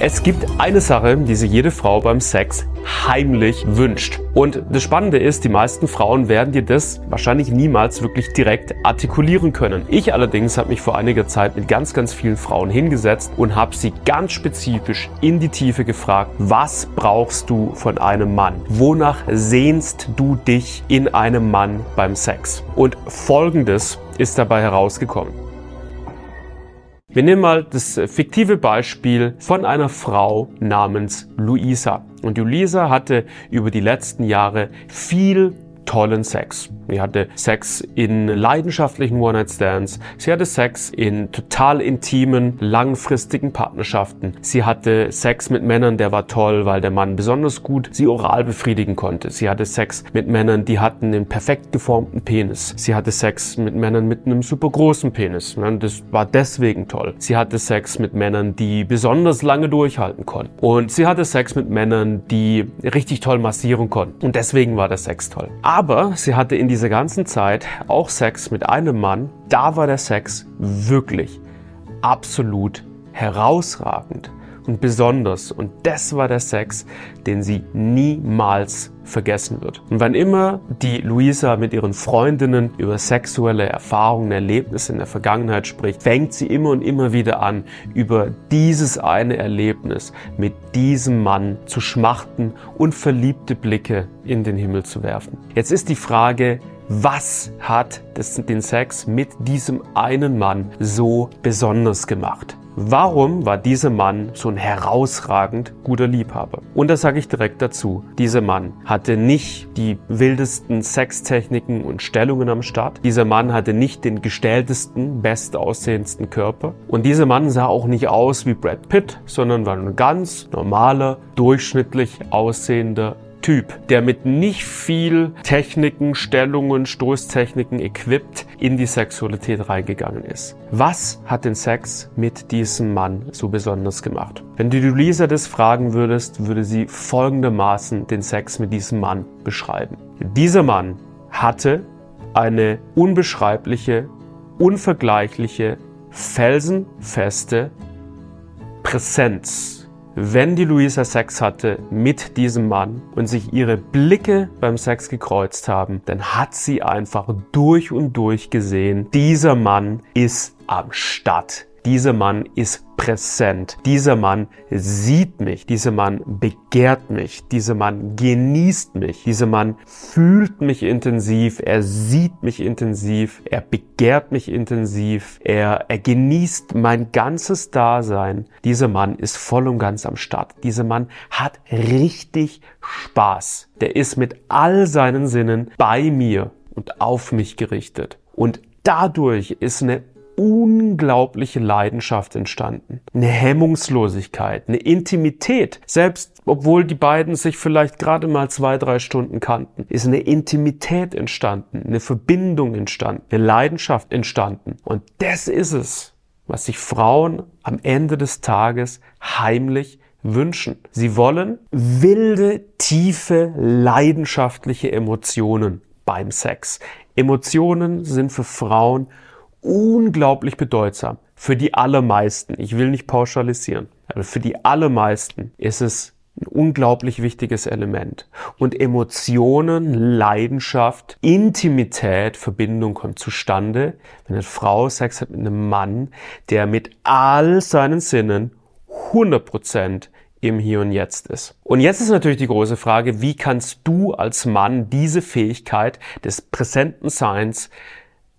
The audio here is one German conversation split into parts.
Es gibt eine Sache, die sich jede Frau beim Sex heimlich wünscht. Und das Spannende ist, die meisten Frauen werden dir das wahrscheinlich niemals wirklich direkt artikulieren können. Ich allerdings habe mich vor einiger Zeit mit ganz, ganz vielen Frauen hingesetzt und habe sie ganz spezifisch in die Tiefe gefragt, was brauchst du von einem Mann? Wonach sehnst du dich in einem Mann beim Sex? Und Folgendes ist dabei herausgekommen. Wir nehmen mal das fiktive Beispiel von einer Frau namens Luisa. Und Luisa hatte über die letzten Jahre viel tollen Sex. Sie hatte Sex in leidenschaftlichen One-Night-Stands. Sie hatte Sex in total intimen, langfristigen Partnerschaften. Sie hatte Sex mit Männern, der war toll, weil der Mann besonders gut sie oral befriedigen konnte. Sie hatte Sex mit Männern, die hatten einen perfekt geformten Penis. Sie hatte Sex mit Männern mit einem super großen Penis. Das war deswegen toll. Sie hatte Sex mit Männern, die besonders lange durchhalten konnten. Und sie hatte Sex mit Männern, die richtig toll massieren konnten. Und deswegen war der Sex toll. Sie hatte in dieser ganzen Zeit auch Sex mit einem Mann. Da war der Sex wirklich absolut herausragend und besonders. Und das war der Sex, den sie niemals vergessen wird. Und wann immer die Luisa mit ihren Freundinnen über sexuelle Erfahrungen, Erlebnisse in der Vergangenheit spricht, fängt sie immer und immer wieder an, über dieses eine Erlebnis mit diesem Mann zu schmachten und verliebte Blicke in den Himmel zu werfen. Jetzt ist die Frage, was hat das, den Sex mit diesem einen Mann so besonders gemacht? Warum war dieser Mann so ein herausragend guter Liebhaber? Und da sage ich direkt dazu, dieser Mann hatte nicht die wildesten Sextechniken und Stellungen am Start. Dieser Mann hatte nicht den gestelltesten, bestaussehendsten Körper. Und dieser Mann sah auch nicht aus wie Brad Pitt, sondern war ein ganz normaler, durchschnittlich aussehender Typ, der mit nicht viel Techniken, Stellungen, Stoßtechniken equipped in die Sexualität reingegangen ist. Was hat den Sex mit diesem Mann so besonders gemacht? Wenn du Lisa das fragen würdest, würde sie folgendermaßen den Sex mit diesem Mann beschreiben. Dieser Mann hatte eine unbeschreibliche, unvergleichliche, felsenfeste Präsenz wenn die Luisa Sex hatte mit diesem Mann und sich ihre Blicke beim Sex gekreuzt haben, dann hat sie einfach durch und durch gesehen, dieser Mann ist am Start. Dieser Mann ist präsent. Dieser Mann sieht mich. Dieser Mann begehrt mich. Dieser Mann genießt mich. Dieser Mann fühlt mich intensiv. Er sieht mich intensiv. Er begehrt mich intensiv. Er, er genießt mein ganzes Dasein. Dieser Mann ist voll und ganz am Start. Dieser Mann hat richtig Spaß. Der ist mit all seinen Sinnen bei mir und auf mich gerichtet. Und dadurch ist eine unglaubliche Leidenschaft entstanden. Eine Hemmungslosigkeit, eine Intimität. Selbst obwohl die beiden sich vielleicht gerade mal zwei, drei Stunden kannten, ist eine Intimität entstanden, eine Verbindung entstanden, eine Leidenschaft entstanden. Und das ist es, was sich Frauen am Ende des Tages heimlich wünschen. Sie wollen wilde, tiefe, leidenschaftliche Emotionen beim Sex. Emotionen sind für Frauen unglaublich bedeutsam. Für die allermeisten, ich will nicht pauschalisieren, aber für die allermeisten ist es ein unglaublich wichtiges Element. Und Emotionen, Leidenschaft, Intimität, Verbindung kommt zustande, wenn eine Frau Sex hat mit einem Mann, der mit all seinen Sinnen 100% im Hier und Jetzt ist. Und jetzt ist natürlich die große Frage, wie kannst du als Mann diese Fähigkeit des präsenten Seins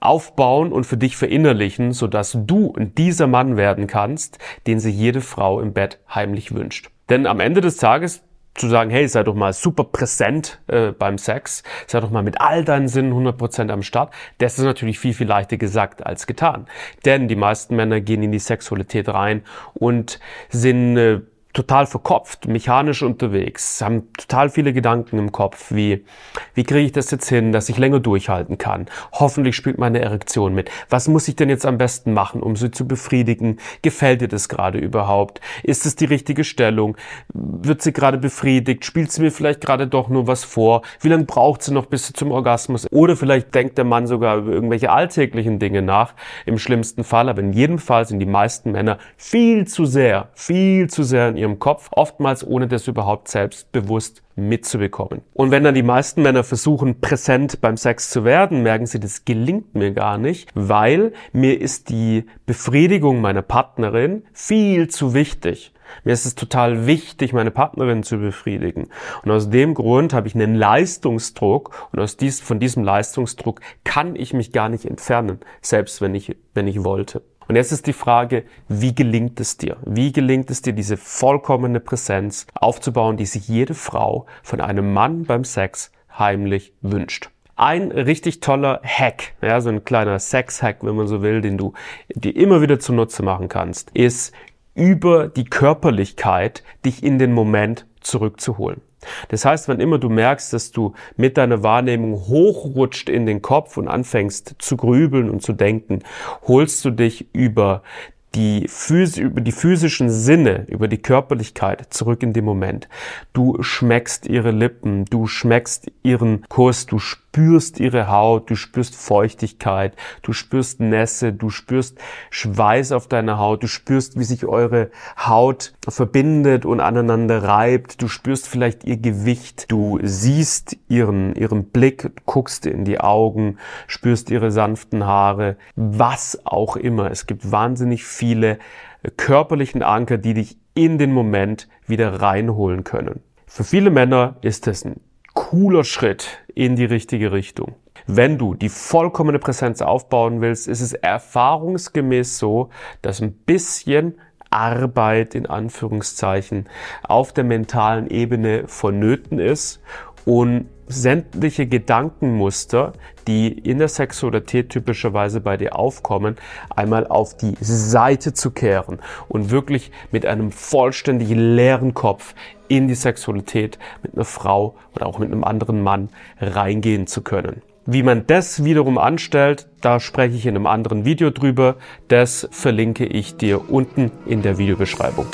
aufbauen und für dich verinnerlichen, sodass du dieser Mann werden kannst, den sich jede Frau im Bett heimlich wünscht. Denn am Ende des Tages zu sagen, hey, sei doch mal super präsent äh, beim Sex, sei doch mal mit all deinen Sinnen 100% am Start, das ist natürlich viel, viel leichter gesagt als getan. Denn die meisten Männer gehen in die Sexualität rein und sind äh, total verkopft, mechanisch unterwegs, haben total viele Gedanken im Kopf, wie, wie kriege ich das jetzt hin, dass ich länger durchhalten kann? Hoffentlich spielt meine Erektion mit. Was muss ich denn jetzt am besten machen, um sie zu befriedigen? Gefällt dir das gerade überhaupt? Ist es die richtige Stellung? Wird sie gerade befriedigt? Spielt sie mir vielleicht gerade doch nur was vor? Wie lange braucht sie noch bis sie zum Orgasmus? Oder vielleicht denkt der Mann sogar über irgendwelche alltäglichen Dinge nach, im schlimmsten Fall. Aber in jedem Fall sind die meisten Männer viel zu sehr, viel zu sehr in ihrem Kopf, oftmals ohne das überhaupt selbst bewusst mitzubekommen. Und wenn dann die meisten Männer versuchen, präsent beim Sex zu werden, merken sie, das gelingt mir gar nicht, weil mir ist die Befriedigung meiner Partnerin viel zu wichtig. Mir ist es total wichtig, meine Partnerin zu befriedigen. Und aus dem Grund habe ich einen Leistungsdruck und aus dies, von diesem Leistungsdruck kann ich mich gar nicht entfernen, selbst wenn ich, wenn ich wollte. Und jetzt ist die Frage, wie gelingt es dir? Wie gelingt es dir, diese vollkommene Präsenz aufzubauen, die sich jede Frau von einem Mann beim Sex heimlich wünscht? Ein richtig toller Hack, ja, so ein kleiner Sex-Hack, wenn man so will, den du dir immer wieder zunutze machen kannst, ist über die Körperlichkeit dich in den Moment zurückzuholen. Das heißt, wenn immer du merkst, dass du mit deiner Wahrnehmung hochrutscht in den Kopf und anfängst zu grübeln und zu denken, holst du dich über die, Phys über die physischen Sinne, über die Körperlichkeit zurück in den Moment. Du schmeckst ihre Lippen, du schmeckst ihren Kuss, du spürst ihre Haut, du spürst Feuchtigkeit, du spürst Nässe, du spürst Schweiß auf deiner Haut, du spürst, wie sich eure Haut verbindet und aneinander reibt, du spürst vielleicht ihr Gewicht, du siehst ihren, ihren Blick, guckst in die Augen, spürst ihre sanften Haare, was auch immer. Es gibt wahnsinnig viel viele körperlichen Anker, die dich in den Moment wieder reinholen können. Für viele Männer ist es ein cooler Schritt in die richtige Richtung. Wenn du die vollkommene Präsenz aufbauen willst, ist es erfahrungsgemäß so, dass ein bisschen Arbeit in Anführungszeichen auf der mentalen Ebene vonnöten ist und sämtliche Gedankenmuster, die in der Sexualität typischerweise bei dir aufkommen, einmal auf die Seite zu kehren und wirklich mit einem vollständig leeren Kopf in die Sexualität mit einer Frau oder auch mit einem anderen Mann reingehen zu können. Wie man das wiederum anstellt, da spreche ich in einem anderen Video drüber. Das verlinke ich dir unten in der Videobeschreibung.